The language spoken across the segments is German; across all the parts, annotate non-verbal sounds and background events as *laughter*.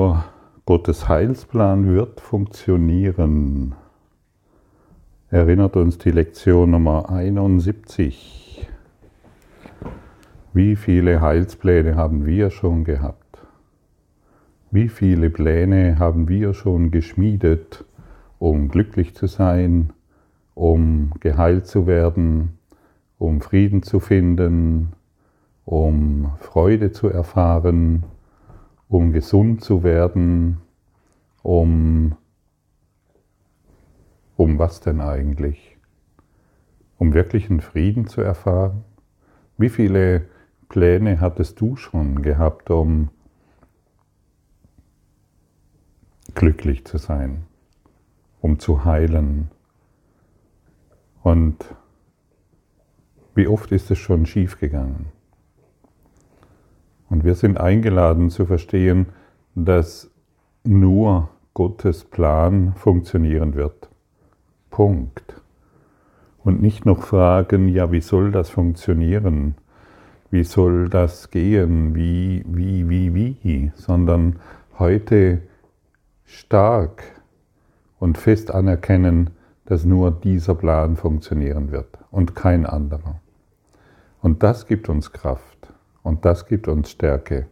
Nur Gottes Heilsplan wird funktionieren. Erinnert uns die Lektion Nummer 71. Wie viele Heilspläne haben wir schon gehabt? Wie viele Pläne haben wir schon geschmiedet, um glücklich zu sein, um geheilt zu werden, um Frieden zu finden, um Freude zu erfahren, um gesund zu werden, um, um was denn eigentlich? Um wirklichen Frieden zu erfahren? Wie viele Pläne hattest du schon gehabt, um glücklich zu sein, um zu heilen? Und wie oft ist es schon schiefgegangen? Und wir sind eingeladen zu verstehen, dass nur Gottes Plan funktionieren wird. Punkt. Und nicht noch fragen, ja, wie soll das funktionieren? Wie soll das gehen? Wie, wie, wie, wie? Sondern heute stark und fest anerkennen, dass nur dieser Plan funktionieren wird und kein anderer. Und das gibt uns Kraft und das gibt uns Stärke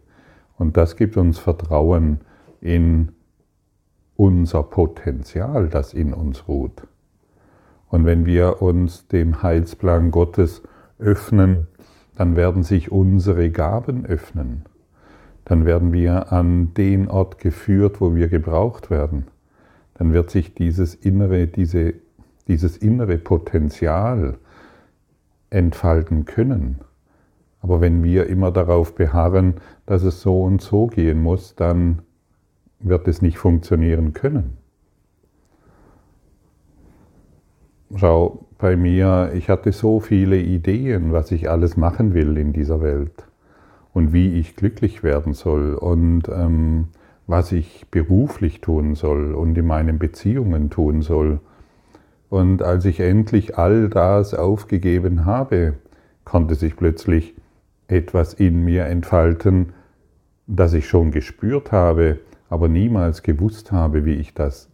und das gibt uns Vertrauen in unser Potenzial, das in uns ruht. Und wenn wir uns dem Heilsplan Gottes öffnen, dann werden sich unsere Gaben öffnen. Dann werden wir an den Ort geführt, wo wir gebraucht werden. Dann wird sich dieses innere, diese dieses innere Potenzial entfalten können. Aber wenn wir immer darauf beharren, dass es so und so gehen muss, dann wird es nicht funktionieren können. Schau, bei mir, ich hatte so viele Ideen, was ich alles machen will in dieser Welt und wie ich glücklich werden soll und ähm, was ich beruflich tun soll und in meinen Beziehungen tun soll. Und als ich endlich all das aufgegeben habe, konnte sich plötzlich etwas in mir entfalten, das ich schon gespürt habe, aber niemals gewusst habe, wie ich das,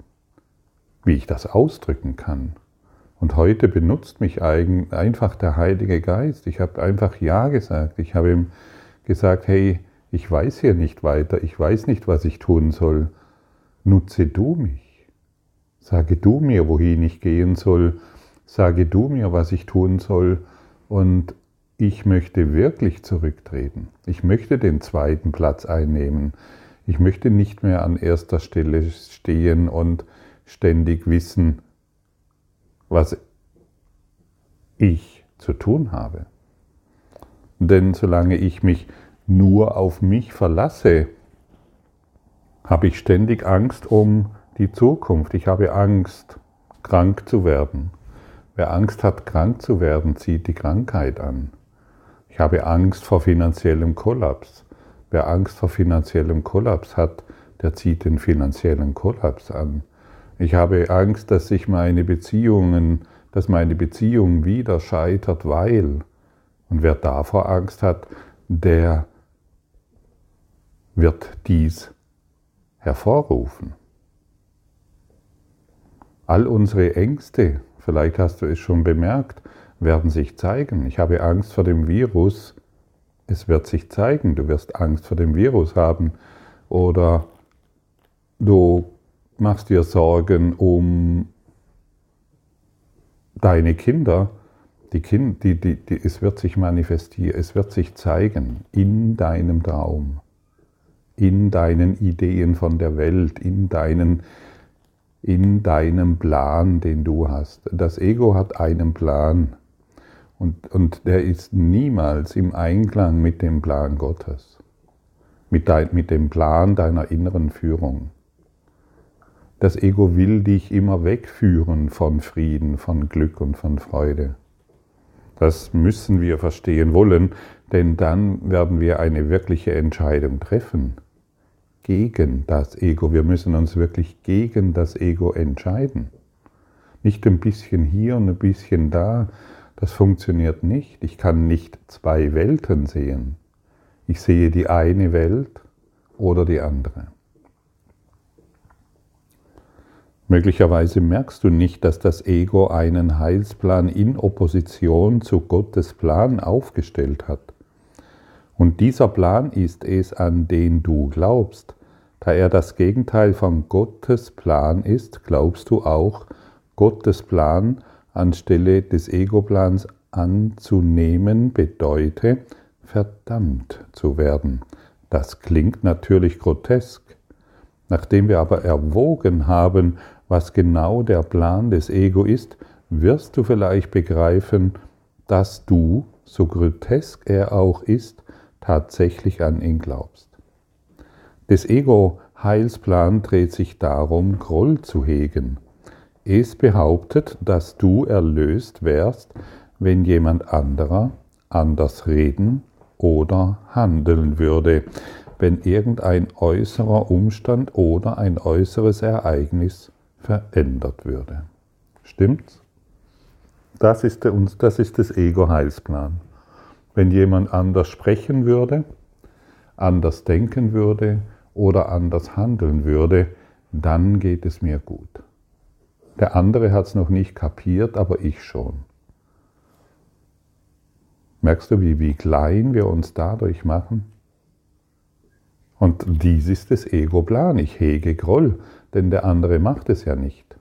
wie ich das ausdrücken kann. Und heute benutzt mich einfach der Heilige Geist. Ich habe einfach Ja gesagt. Ich habe ihm gesagt, hey, ich weiß hier nicht weiter, ich weiß nicht, was ich tun soll. Nutze du mich. Sage du mir, wohin ich gehen soll. Sage du mir, was ich tun soll. Und ich möchte wirklich zurücktreten. Ich möchte den zweiten Platz einnehmen. Ich möchte nicht mehr an erster Stelle stehen und ständig wissen, was ich zu tun habe. Denn solange ich mich nur auf mich verlasse, habe ich ständig Angst um die Zukunft. Ich habe Angst, krank zu werden. Wer Angst hat, krank zu werden, zieht die Krankheit an. Ich habe Angst vor finanziellem Kollaps. Wer Angst vor finanziellem Kollaps hat, der zieht den finanziellen Kollaps an. Ich habe Angst, dass sich meine Beziehungen, dass meine Beziehung wieder scheitert, weil. Und wer davor Angst hat, der wird dies hervorrufen. All unsere Ängste, vielleicht hast du es schon bemerkt, werden sich zeigen. Ich habe Angst vor dem Virus. Es wird sich zeigen, du wirst Angst vor dem Virus haben. Oder du machst dir Sorgen um deine Kinder. Die kind, die, die, die, es wird sich manifestieren, es wird sich zeigen in deinem Traum, in deinen Ideen von der Welt, in deinen in deinem Plan, den du hast. Das Ego hat einen Plan und, und der ist niemals im Einklang mit dem Plan Gottes, mit, dein, mit dem Plan deiner inneren Führung. Das Ego will dich immer wegführen von Frieden, von Glück und von Freude. Das müssen wir verstehen wollen, denn dann werden wir eine wirkliche Entscheidung treffen gegen das Ego. Wir müssen uns wirklich gegen das Ego entscheiden. Nicht ein bisschen hier und ein bisschen da. Das funktioniert nicht. Ich kann nicht zwei Welten sehen. Ich sehe die eine Welt oder die andere. Möglicherweise merkst du nicht, dass das Ego einen Heilsplan in Opposition zu Gottes Plan aufgestellt hat. Und dieser Plan ist es, an den du glaubst. Da er das Gegenteil von Gottes Plan ist, glaubst du auch, Gottes Plan anstelle des Ego-Plans anzunehmen bedeute, verdammt zu werden. Das klingt natürlich grotesk. Nachdem wir aber erwogen haben, was genau der Plan des Ego ist, wirst du vielleicht begreifen, dass du, so grotesk er auch ist, tatsächlich an ihn glaubst. Des Ego Heilsplan dreht sich darum, Groll zu hegen. Es behauptet, dass du erlöst wärst, wenn jemand anderer anders reden oder handeln würde, wenn irgendein äußerer Umstand oder ein äußeres Ereignis verändert würde. Stimmt's? Das ist, der, das ist das Ego-Heilsplan. Wenn jemand anders sprechen würde, anders denken würde oder anders handeln würde, dann geht es mir gut. Der andere hat es noch nicht kapiert, aber ich schon. Merkst du, wie, wie klein wir uns dadurch machen? Und dies ist das Ego-Plan. Ich hege Groll, denn der andere macht es ja nicht.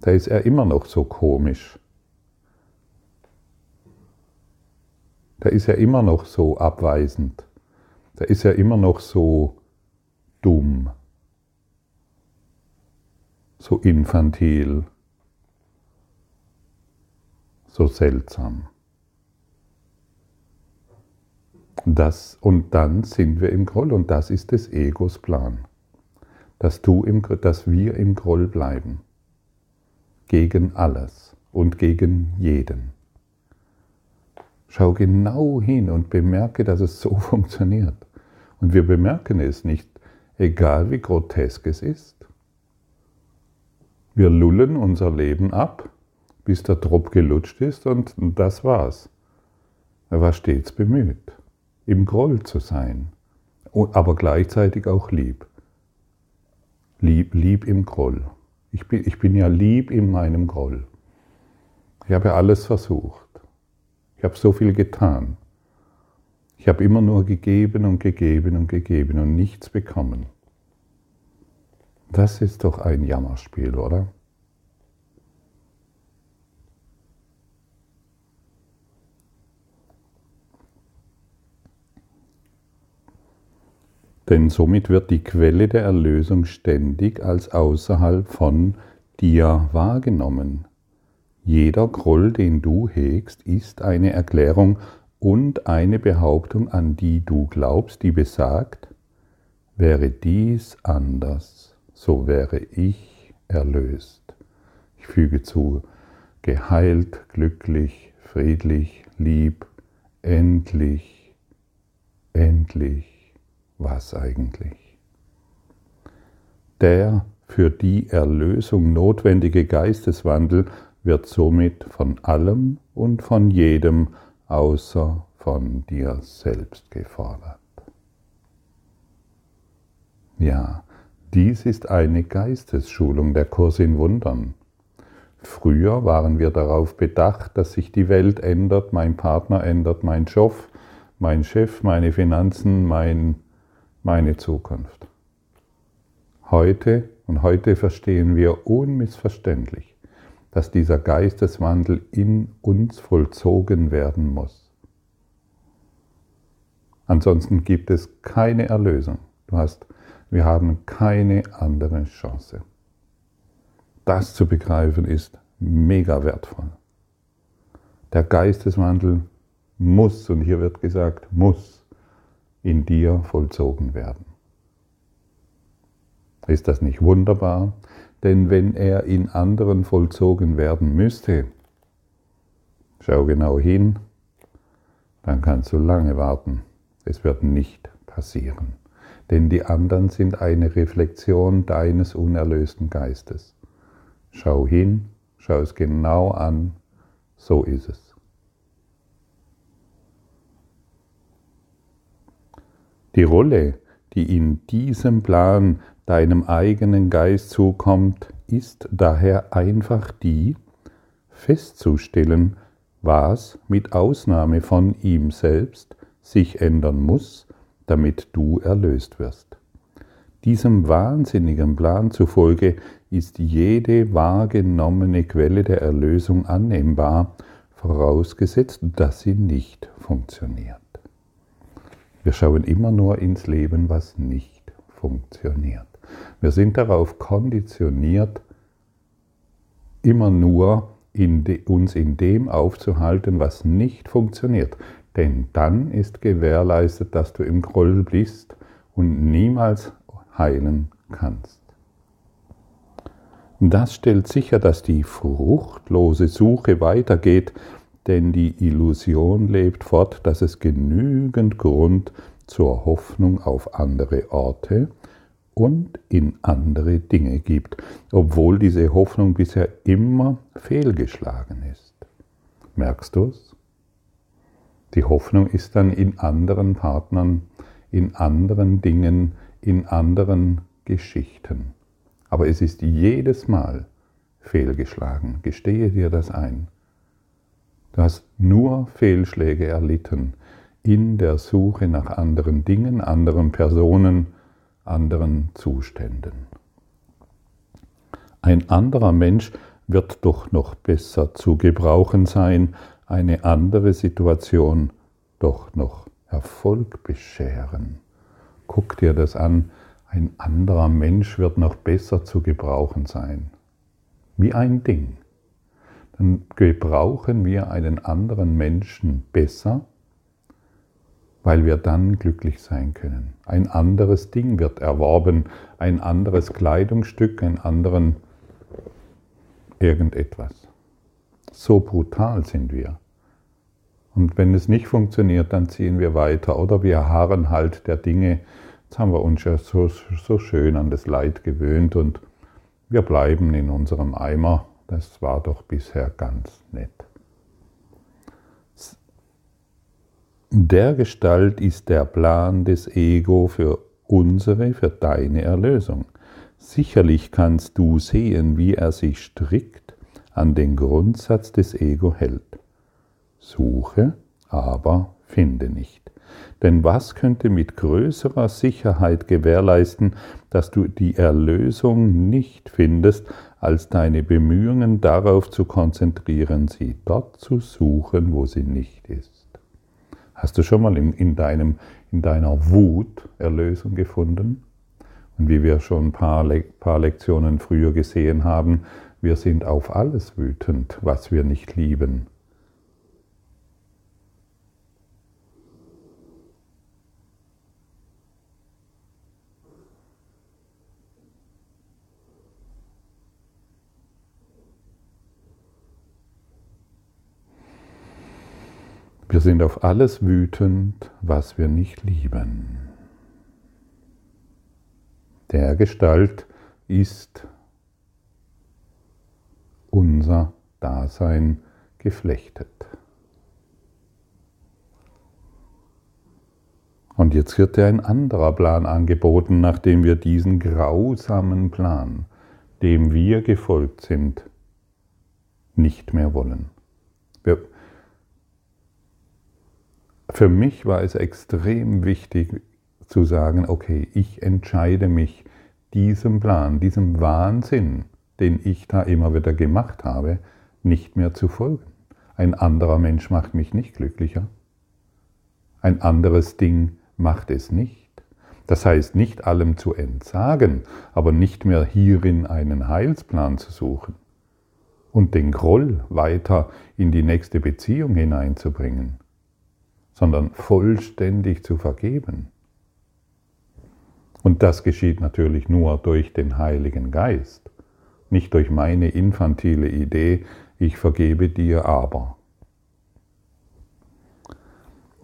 Da ist er immer noch so komisch. Da ist er immer noch so abweisend. Da ist er immer noch so dumm, so infantil, so seltsam. Das, und dann sind wir im Groll und das ist des Egos Plan, dass, du im, dass wir im Groll bleiben, gegen alles und gegen jeden. Schau genau hin und bemerke, dass es so *laughs* funktioniert. Und wir bemerken es nicht, egal wie grotesk es ist. Wir lullen unser Leben ab, bis der Tropf gelutscht ist und das war's. Er war stets bemüht, im Groll zu sein, aber gleichzeitig auch lieb. Lieb, lieb im Groll. Ich bin, ich bin ja lieb in meinem Groll. Ich habe alles versucht. Ich habe so viel getan. Ich habe immer nur gegeben und gegeben und gegeben und nichts bekommen. Das ist doch ein Jammerspiel, oder? Denn somit wird die Quelle der Erlösung ständig als außerhalb von dir wahrgenommen. Jeder Groll, den du hegst, ist eine Erklärung und eine Behauptung, an die du glaubst, die besagt, wäre dies anders, so wäre ich erlöst. Ich füge zu, geheilt, glücklich, friedlich, lieb, endlich, endlich, was eigentlich? Der für die Erlösung notwendige Geisteswandel wird somit von allem und von jedem außer von dir selbst gefordert. Ja, dies ist eine Geistesschulung der Kurs in Wundern. Früher waren wir darauf bedacht, dass sich die Welt ändert, mein Partner ändert, mein Job, mein Chef, meine Finanzen, mein, meine Zukunft. Heute und heute verstehen wir unmissverständlich, dass dieser Geisteswandel in uns vollzogen werden muss. Ansonsten gibt es keine Erlösung. Du hast, wir haben keine andere Chance. Das zu begreifen ist mega wertvoll. Der Geisteswandel muss, und hier wird gesagt, muss in dir vollzogen werden. Ist das nicht wunderbar? Denn wenn er in anderen vollzogen werden müsste, schau genau hin, dann kannst du lange warten. Es wird nicht passieren. Denn die anderen sind eine Reflexion deines unerlösten Geistes. Schau hin, schau es genau an, so ist es. Die Rolle, die in diesem Plan deinem eigenen Geist zukommt, ist daher einfach die, festzustellen, was mit Ausnahme von ihm selbst sich ändern muss, damit du erlöst wirst. Diesem wahnsinnigen Plan zufolge ist jede wahrgenommene Quelle der Erlösung annehmbar, vorausgesetzt, dass sie nicht funktioniert. Wir schauen immer nur ins Leben, was nicht funktioniert. Wir sind darauf konditioniert, immer nur in de, uns in dem aufzuhalten, was nicht funktioniert. Denn dann ist gewährleistet, dass du im Groll bist und niemals heilen kannst. Das stellt sicher, dass die fruchtlose Suche weitergeht, denn die Illusion lebt fort, dass es genügend Grund zur Hoffnung auf andere Orte und in andere Dinge gibt, obwohl diese Hoffnung bisher immer fehlgeschlagen ist. Merkst du es? Die Hoffnung ist dann in anderen Partnern, in anderen Dingen, in anderen Geschichten. Aber es ist jedes Mal fehlgeschlagen. Gestehe dir das ein. Du hast nur Fehlschläge erlitten in der Suche nach anderen Dingen, anderen Personen, anderen Zuständen. Ein anderer Mensch wird doch noch besser zu gebrauchen sein, eine andere Situation doch noch Erfolg bescheren. Guck dir das an, ein anderer Mensch wird noch besser zu gebrauchen sein. Wie ein Ding. Dann gebrauchen wir einen anderen Menschen besser, weil wir dann glücklich sein können. Ein anderes Ding wird erworben, ein anderes Kleidungsstück, ein anderen irgendetwas. So brutal sind wir. Und wenn es nicht funktioniert, dann ziehen wir weiter oder wir harren halt der Dinge. Jetzt haben wir uns ja so, so schön an das Leid gewöhnt und wir bleiben in unserem Eimer. Das war doch bisher ganz nett. Der Gestalt ist der Plan des Ego für unsere, für deine Erlösung. Sicherlich kannst du sehen, wie er sich strikt an den Grundsatz des Ego hält. Suche, aber finde nicht. Denn was könnte mit größerer Sicherheit gewährleisten, dass du die Erlösung nicht findest, als deine Bemühungen darauf zu konzentrieren, sie dort zu suchen, wo sie nicht ist? Hast du schon mal in, in, deinem, in deiner Wut Erlösung gefunden? Und wie wir schon ein paar, Le paar Lektionen früher gesehen haben, wir sind auf alles wütend, was wir nicht lieben. Wir sind auf alles wütend, was wir nicht lieben. Der Gestalt ist unser Dasein geflechtet. Und jetzt wird dir ein anderer Plan angeboten, nachdem wir diesen grausamen Plan, dem wir gefolgt sind, nicht mehr wollen. Wir, für mich war es extrem wichtig zu sagen, okay, ich entscheide mich diesem Plan, diesem Wahnsinn, den ich da immer wieder gemacht habe, nicht mehr zu folgen. Ein anderer Mensch macht mich nicht glücklicher. Ein anderes Ding macht es nicht. Das heißt, nicht allem zu entsagen, aber nicht mehr hierin einen Heilsplan zu suchen und den Groll weiter in die nächste Beziehung hineinzubringen sondern vollständig zu vergeben. Und das geschieht natürlich nur durch den Heiligen Geist, nicht durch meine infantile Idee, ich vergebe dir aber.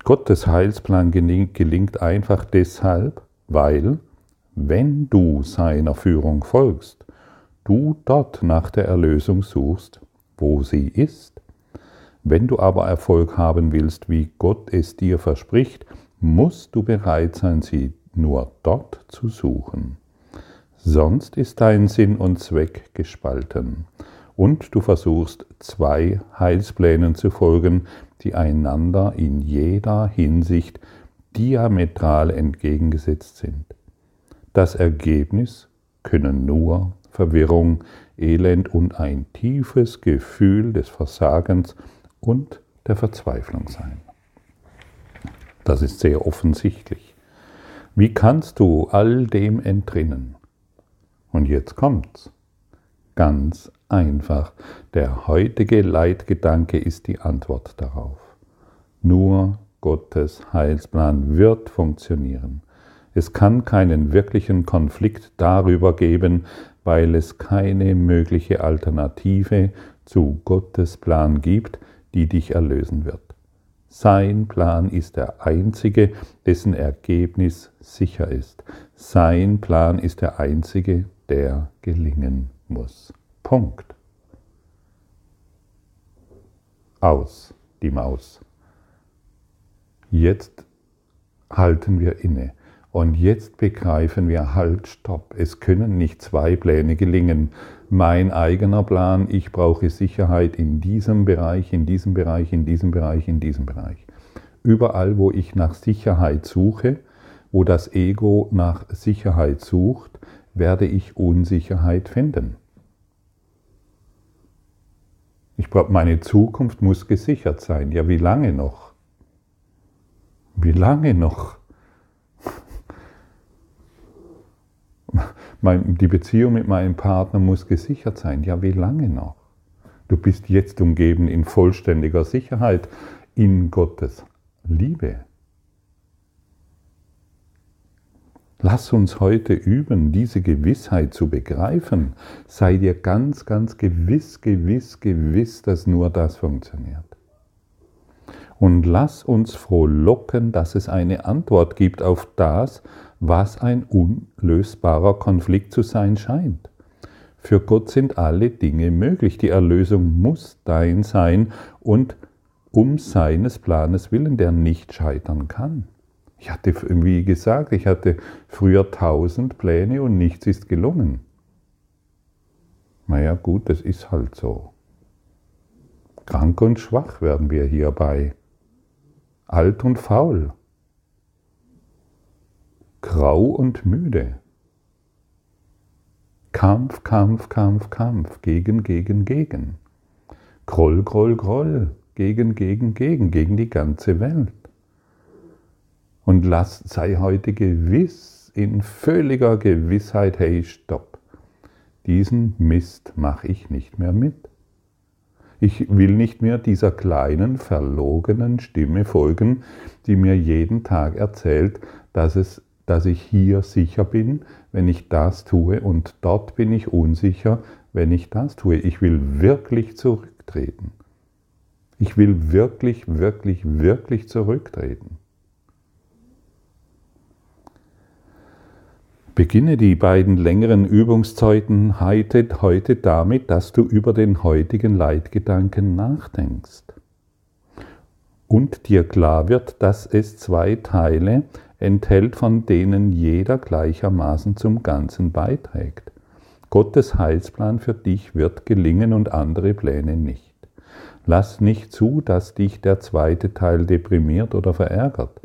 Gottes Heilsplan gelingt einfach deshalb, weil, wenn du seiner Führung folgst, du dort nach der Erlösung suchst, wo sie ist wenn du aber Erfolg haben willst, wie Gott es dir verspricht, musst du bereit sein, sie nur dort zu suchen. Sonst ist dein Sinn und Zweck gespalten und du versuchst zwei Heilsplänen zu folgen, die einander in jeder Hinsicht diametral entgegengesetzt sind. Das Ergebnis können nur Verwirrung, Elend und ein tiefes Gefühl des Versagens und der Verzweiflung sein. Das ist sehr offensichtlich. Wie kannst du all dem entrinnen? Und jetzt kommt's. Ganz einfach. Der heutige Leitgedanke ist die Antwort darauf. Nur Gottes Heilsplan wird funktionieren. Es kann keinen wirklichen Konflikt darüber geben, weil es keine mögliche Alternative zu Gottes Plan gibt, die dich erlösen wird. Sein Plan ist der einzige, dessen Ergebnis sicher ist. Sein Plan ist der einzige, der gelingen muss. Punkt. Aus, die Maus. Jetzt halten wir inne. Und jetzt begreifen wir, halt, stopp, es können nicht zwei Pläne gelingen. Mein eigener Plan, ich brauche Sicherheit in diesem Bereich, in diesem Bereich, in diesem Bereich, in diesem Bereich. Überall, wo ich nach Sicherheit suche, wo das Ego nach Sicherheit sucht, werde ich Unsicherheit finden. Ich brauche, meine Zukunft muss gesichert sein. Ja, wie lange noch? Wie lange noch? Die Beziehung mit meinem Partner muss gesichert sein. Ja, wie lange noch? Du bist jetzt umgeben in vollständiger Sicherheit in Gottes Liebe. Lass uns heute üben, diese Gewissheit zu begreifen. Sei dir ganz, ganz gewiss, gewiss, gewiss, dass nur das funktioniert. Und lass uns frohlocken, dass es eine Antwort gibt auf das, was ein unlösbarer Konflikt zu sein scheint. Für Gott sind alle Dinge möglich. Die Erlösung muss dein sein und um seines Planes willen, der nicht scheitern kann. Ich hatte, wie gesagt, ich hatte früher tausend Pläne und nichts ist gelungen. Naja gut, das ist halt so. Krank und schwach werden wir hierbei. Alt und faul. Grau und müde. Kampf, Kampf, Kampf, Kampf, gegen, gegen, gegen. Groll, Groll, Groll, gegen, gegen, gegen, gegen die ganze Welt. Und lass, sei heute gewiss, in völliger Gewissheit, hey, stopp, diesen Mist mache ich nicht mehr mit. Ich will nicht mehr dieser kleinen, verlogenen Stimme folgen, die mir jeden Tag erzählt, dass, es, dass ich hier sicher bin, wenn ich das tue, und dort bin ich unsicher, wenn ich das tue. Ich will wirklich zurücktreten. Ich will wirklich, wirklich, wirklich zurücktreten. Beginne die beiden längeren Übungszeiten heute, damit, dass du über den heutigen Leitgedanken nachdenkst und dir klar wird, dass es zwei Teile enthält, von denen jeder gleichermaßen zum Ganzen beiträgt. Gottes Heilsplan für dich wird gelingen und andere Pläne nicht. Lass nicht zu, dass dich der zweite Teil deprimiert oder verärgert.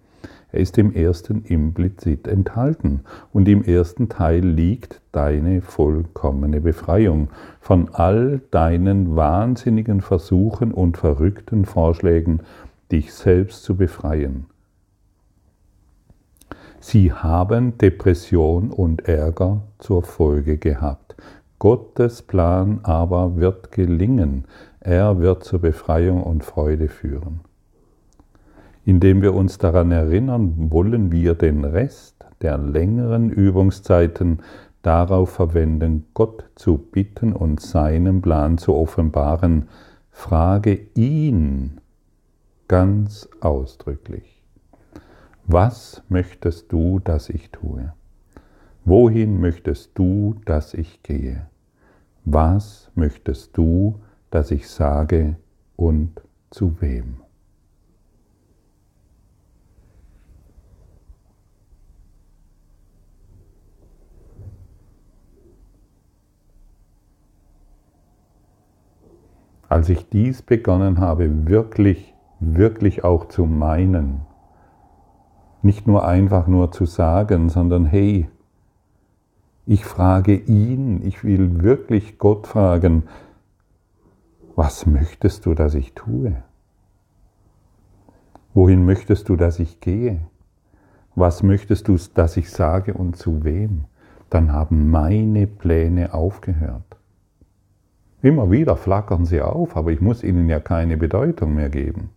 Er ist im ersten implizit enthalten und im ersten Teil liegt deine vollkommene Befreiung von all deinen wahnsinnigen Versuchen und verrückten Vorschlägen, dich selbst zu befreien. Sie haben Depression und Ärger zur Folge gehabt. Gottes Plan aber wird gelingen. Er wird zur Befreiung und Freude führen. Indem wir uns daran erinnern, wollen wir den Rest der längeren Übungszeiten darauf verwenden, Gott zu bitten und seinen Plan zu offenbaren. Frage ihn ganz ausdrücklich. Was möchtest du, dass ich tue? Wohin möchtest du, dass ich gehe? Was möchtest du, dass ich sage und zu wem? Als ich dies begonnen habe, wirklich, wirklich auch zu meinen, nicht nur einfach nur zu sagen, sondern hey, ich frage ihn, ich will wirklich Gott fragen, was möchtest du, dass ich tue? Wohin möchtest du, dass ich gehe? Was möchtest du, dass ich sage und zu wem? Dann haben meine Pläne aufgehört. Immer wieder flackern sie auf, aber ich muss ihnen ja keine Bedeutung mehr geben.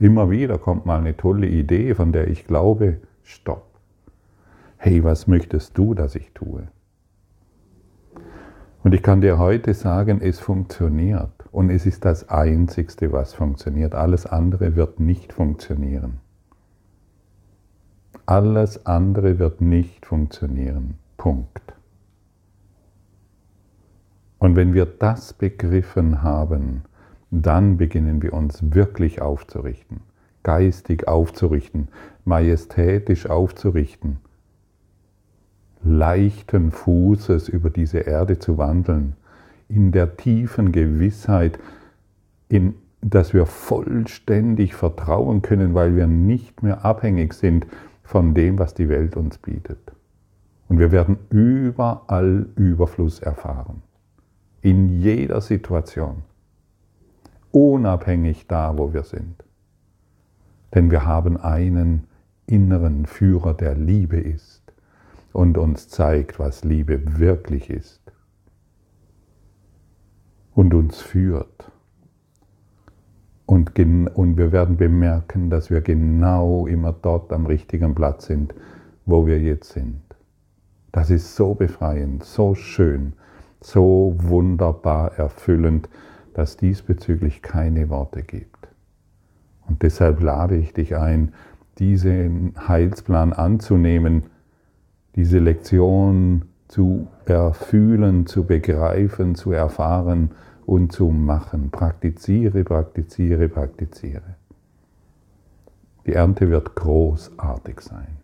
Immer wieder kommt mal eine tolle Idee, von der ich glaube, stopp. Hey, was möchtest du, dass ich tue? Und ich kann dir heute sagen, es funktioniert. Und es ist das Einzigste, was funktioniert. Alles andere wird nicht funktionieren. Alles andere wird nicht funktionieren. Punkt. Und wenn wir das begriffen haben, dann beginnen wir uns wirklich aufzurichten, geistig aufzurichten, majestätisch aufzurichten, leichten Fußes über diese Erde zu wandeln, in der tiefen Gewissheit, in, dass wir vollständig vertrauen können, weil wir nicht mehr abhängig sind von dem, was die Welt uns bietet. Und wir werden überall Überfluss erfahren. In jeder Situation. Unabhängig da, wo wir sind. Denn wir haben einen inneren Führer, der Liebe ist und uns zeigt, was Liebe wirklich ist und uns führt. Und, und wir werden bemerken, dass wir genau immer dort am richtigen Platz sind, wo wir jetzt sind. Das ist so befreiend, so schön, so wunderbar erfüllend, dass diesbezüglich keine Worte gibt. Und deshalb lade ich dich ein, diesen Heilsplan anzunehmen, diese Lektion zu erfühlen, zu begreifen, zu erfahren und zu machen. Praktiziere, praktiziere, praktiziere. Die Ernte wird großartig sein.